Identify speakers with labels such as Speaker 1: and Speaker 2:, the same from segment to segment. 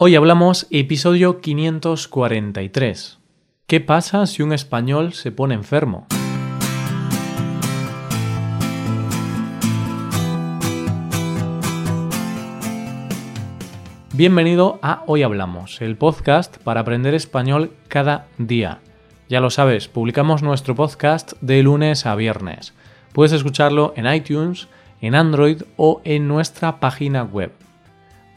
Speaker 1: Hoy hablamos episodio 543. ¿Qué pasa si un español se pone enfermo? Bienvenido a Hoy Hablamos, el podcast para aprender español cada día. Ya lo sabes, publicamos nuestro podcast de lunes a viernes. Puedes escucharlo en iTunes, en Android o en nuestra página web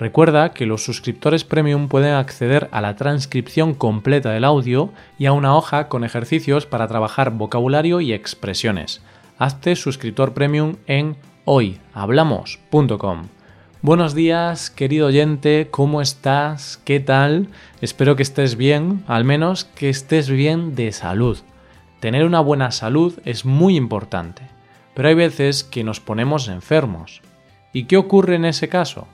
Speaker 1: Recuerda que los suscriptores premium pueden acceder a la transcripción completa del audio y a una hoja con ejercicios para trabajar vocabulario y expresiones. Hazte suscriptor premium en hoyhablamos.com. Buenos días, querido oyente, ¿cómo estás? ¿Qué tal? Espero que estés bien, al menos que estés bien de salud. Tener una buena salud es muy importante, pero hay veces que nos ponemos enfermos. ¿Y qué ocurre en ese caso?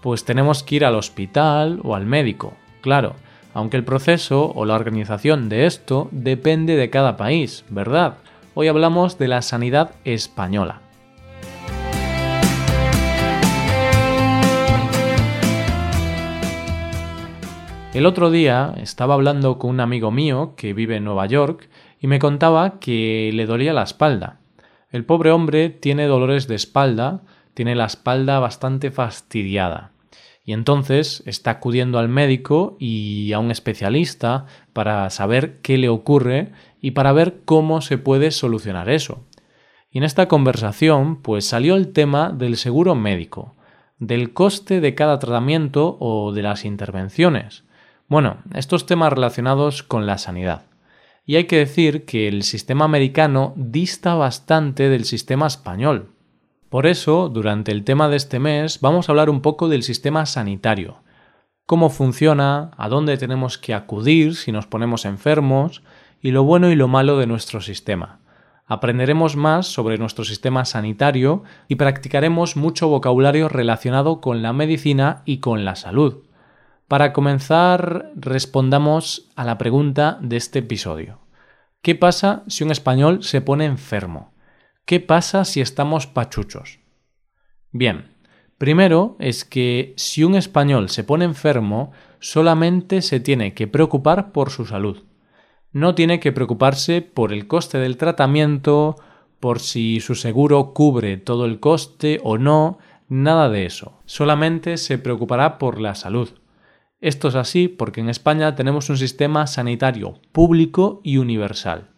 Speaker 1: Pues tenemos que ir al hospital o al médico, claro, aunque el proceso o la organización de esto depende de cada país, ¿verdad? Hoy hablamos de la sanidad española. El otro día estaba hablando con un amigo mío que vive en Nueva York y me contaba que le dolía la espalda. El pobre hombre tiene dolores de espalda, tiene la espalda bastante fastidiada. Y entonces está acudiendo al médico y a un especialista para saber qué le ocurre y para ver cómo se puede solucionar eso. Y en esta conversación pues salió el tema del seguro médico, del coste de cada tratamiento o de las intervenciones. Bueno, estos temas relacionados con la sanidad. Y hay que decir que el sistema americano dista bastante del sistema español. Por eso, durante el tema de este mes, vamos a hablar un poco del sistema sanitario, cómo funciona, a dónde tenemos que acudir si nos ponemos enfermos y lo bueno y lo malo de nuestro sistema. Aprenderemos más sobre nuestro sistema sanitario y practicaremos mucho vocabulario relacionado con la medicina y con la salud. Para comenzar, respondamos a la pregunta de este episodio. ¿Qué pasa si un español se pone enfermo? ¿Qué pasa si estamos pachuchos? Bien, primero es que si un español se pone enfermo, solamente se tiene que preocupar por su salud. No tiene que preocuparse por el coste del tratamiento, por si su seguro cubre todo el coste o no, nada de eso. Solamente se preocupará por la salud. Esto es así porque en España tenemos un sistema sanitario público y universal.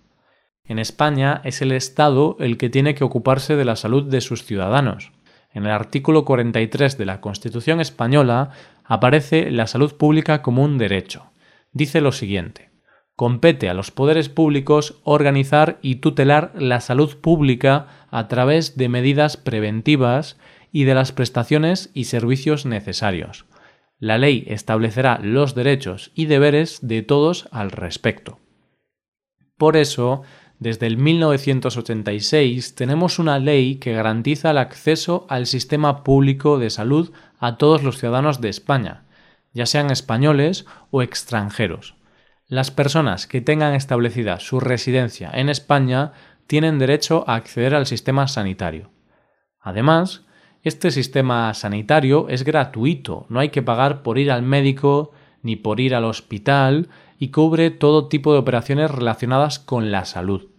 Speaker 1: En España es el Estado el que tiene que ocuparse de la salud de sus ciudadanos. En el artículo 43 de la Constitución española aparece la salud pública como un derecho. Dice lo siguiente. Compete a los poderes públicos organizar y tutelar la salud pública a través de medidas preventivas y de las prestaciones y servicios necesarios. La ley establecerá los derechos y deberes de todos al respecto. Por eso, desde el 1986 tenemos una ley que garantiza el acceso al sistema público de salud a todos los ciudadanos de España, ya sean españoles o extranjeros. Las personas que tengan establecida su residencia en España tienen derecho a acceder al sistema sanitario. Además, este sistema sanitario es gratuito, no hay que pagar por ir al médico ni por ir al hospital y cubre todo tipo de operaciones relacionadas con la salud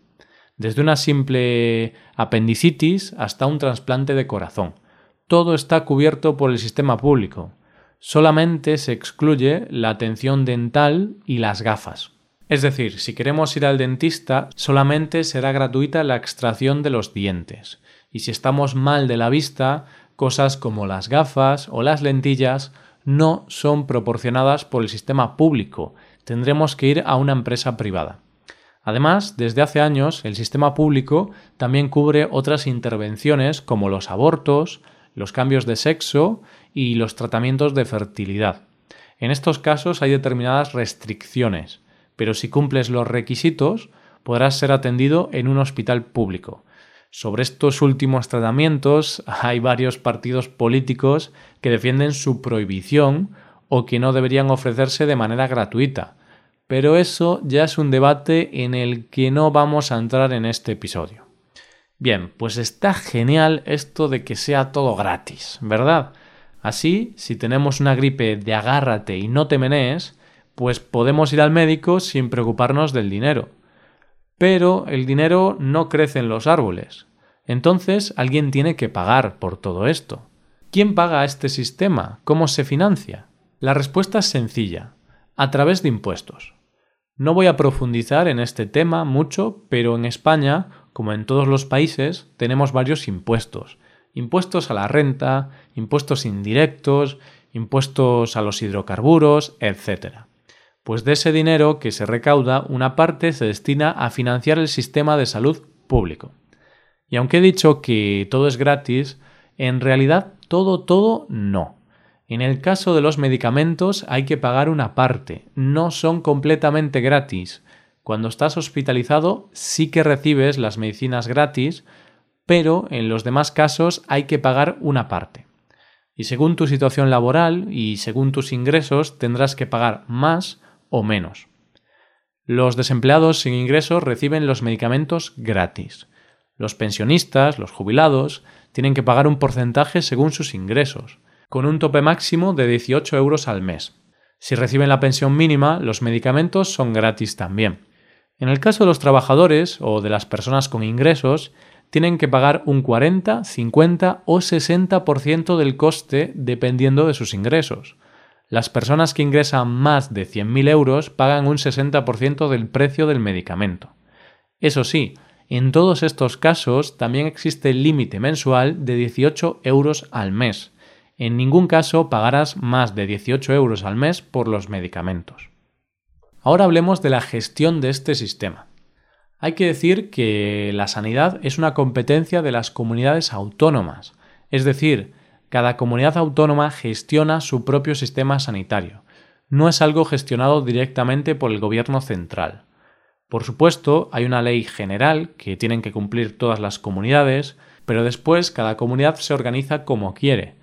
Speaker 1: desde una simple apendicitis hasta un trasplante de corazón. Todo está cubierto por el sistema público. Solamente se excluye la atención dental y las gafas. Es decir, si queremos ir al dentista, solamente será gratuita la extracción de los dientes. Y si estamos mal de la vista, cosas como las gafas o las lentillas no son proporcionadas por el sistema público. Tendremos que ir a una empresa privada. Además, desde hace años, el sistema público también cubre otras intervenciones como los abortos, los cambios de sexo y los tratamientos de fertilidad. En estos casos hay determinadas restricciones, pero si cumples los requisitos, podrás ser atendido en un hospital público. Sobre estos últimos tratamientos hay varios partidos políticos que defienden su prohibición o que no deberían ofrecerse de manera gratuita, pero eso ya es un debate en el que no vamos a entrar en este episodio. Bien, pues está genial esto de que sea todo gratis, ¿verdad? Así, si tenemos una gripe de agárrate y no te menees, pues podemos ir al médico sin preocuparnos del dinero. Pero el dinero no crece en los árboles. Entonces alguien tiene que pagar por todo esto. ¿Quién paga este sistema? ¿Cómo se financia? La respuesta es sencilla, a través de impuestos. No voy a profundizar en este tema mucho, pero en España, como en todos los países, tenemos varios impuestos. Impuestos a la renta, impuestos indirectos, impuestos a los hidrocarburos, etc. Pues de ese dinero que se recauda, una parte se destina a financiar el sistema de salud público. Y aunque he dicho que todo es gratis, en realidad todo, todo no. En el caso de los medicamentos hay que pagar una parte, no son completamente gratis. Cuando estás hospitalizado sí que recibes las medicinas gratis, pero en los demás casos hay que pagar una parte. Y según tu situación laboral y según tus ingresos tendrás que pagar más o menos. Los desempleados sin ingresos reciben los medicamentos gratis. Los pensionistas, los jubilados, tienen que pagar un porcentaje según sus ingresos con un tope máximo de 18 euros al mes. Si reciben la pensión mínima, los medicamentos son gratis también. En el caso de los trabajadores o de las personas con ingresos, tienen que pagar un 40, 50 o 60% del coste dependiendo de sus ingresos. Las personas que ingresan más de 100.000 euros pagan un 60% del precio del medicamento. Eso sí, en todos estos casos también existe el límite mensual de 18 euros al mes en ningún caso pagarás más de 18 euros al mes por los medicamentos. Ahora hablemos de la gestión de este sistema. Hay que decir que la sanidad es una competencia de las comunidades autónomas, es decir, cada comunidad autónoma gestiona su propio sistema sanitario. No es algo gestionado directamente por el gobierno central. Por supuesto, hay una ley general que tienen que cumplir todas las comunidades, pero después cada comunidad se organiza como quiere,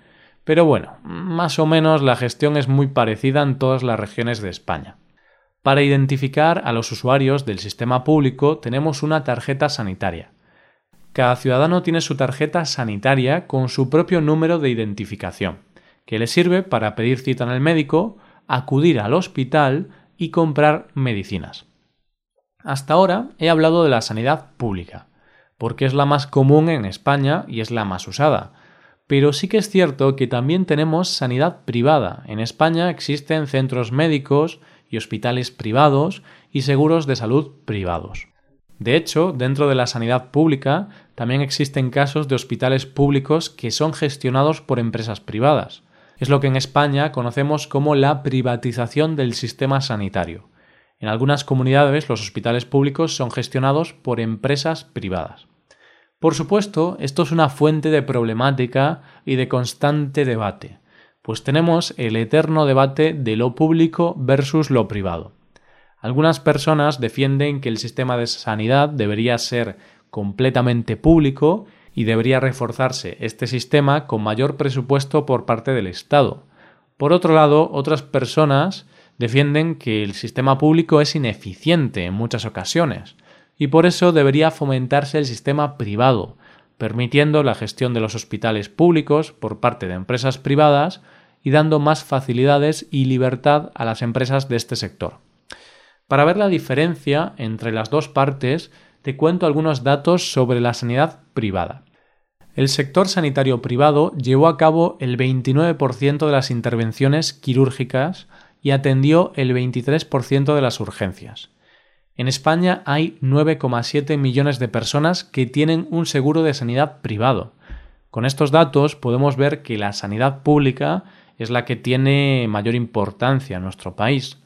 Speaker 1: pero bueno, más o menos la gestión es muy parecida en todas las regiones de España. Para identificar a los usuarios del sistema público tenemos una tarjeta sanitaria. Cada ciudadano tiene su tarjeta sanitaria con su propio número de identificación, que le sirve para pedir cita en el médico, acudir al hospital y comprar medicinas. Hasta ahora he hablado de la sanidad pública, porque es la más común en España y es la más usada, pero sí que es cierto que también tenemos sanidad privada. En España existen centros médicos y hospitales privados y seguros de salud privados. De hecho, dentro de la sanidad pública también existen casos de hospitales públicos que son gestionados por empresas privadas. Es lo que en España conocemos como la privatización del sistema sanitario. En algunas comunidades los hospitales públicos son gestionados por empresas privadas. Por supuesto, esto es una fuente de problemática y de constante debate, pues tenemos el eterno debate de lo público versus lo privado. Algunas personas defienden que el sistema de sanidad debería ser completamente público y debería reforzarse este sistema con mayor presupuesto por parte del Estado. Por otro lado, otras personas defienden que el sistema público es ineficiente en muchas ocasiones, y por eso debería fomentarse el sistema privado, permitiendo la gestión de los hospitales públicos por parte de empresas privadas y dando más facilidades y libertad a las empresas de este sector. Para ver la diferencia entre las dos partes, te cuento algunos datos sobre la sanidad privada. El sector sanitario privado llevó a cabo el 29% de las intervenciones quirúrgicas y atendió el 23% de las urgencias. En España hay 9,7 millones de personas que tienen un seguro de sanidad privado. Con estos datos podemos ver que la sanidad pública es la que tiene mayor importancia en nuestro país,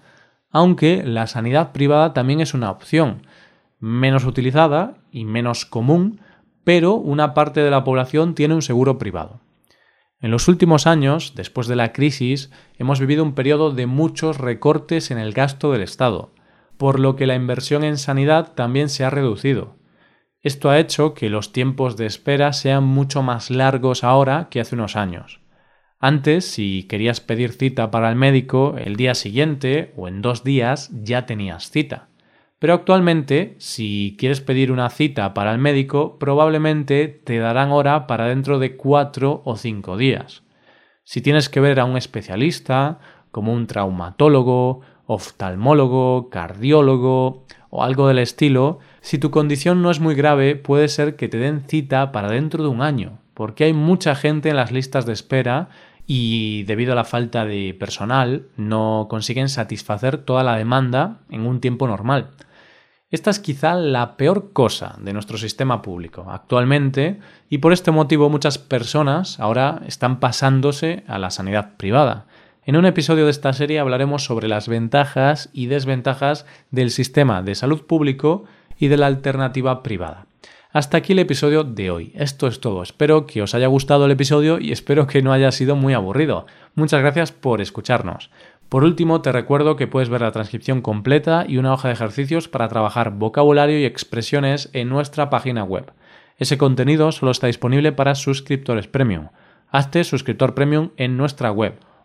Speaker 1: aunque la sanidad privada también es una opción, menos utilizada y menos común, pero una parte de la población tiene un seguro privado. En los últimos años, después de la crisis, hemos vivido un periodo de muchos recortes en el gasto del Estado, por lo que la inversión en sanidad también se ha reducido. Esto ha hecho que los tiempos de espera sean mucho más largos ahora que hace unos años. Antes, si querías pedir cita para el médico, el día siguiente o en dos días ya tenías cita. Pero actualmente, si quieres pedir una cita para el médico, probablemente te darán hora para dentro de cuatro o cinco días. Si tienes que ver a un especialista, como un traumatólogo, oftalmólogo, cardiólogo o algo del estilo, si tu condición no es muy grave, puede ser que te den cita para dentro de un año, porque hay mucha gente en las listas de espera y debido a la falta de personal no consiguen satisfacer toda la demanda en un tiempo normal. Esta es quizá la peor cosa de nuestro sistema público actualmente y por este motivo muchas personas ahora están pasándose a la sanidad privada. En un episodio de esta serie hablaremos sobre las ventajas y desventajas del sistema de salud público y de la alternativa privada. Hasta aquí el episodio de hoy. Esto es todo. Espero que os haya gustado el episodio y espero que no haya sido muy aburrido. Muchas gracias por escucharnos. Por último, te recuerdo que puedes ver la transcripción completa y una hoja de ejercicios para trabajar vocabulario y expresiones en nuestra página web. Ese contenido solo está disponible para suscriptores premium. Hazte suscriptor premium en nuestra web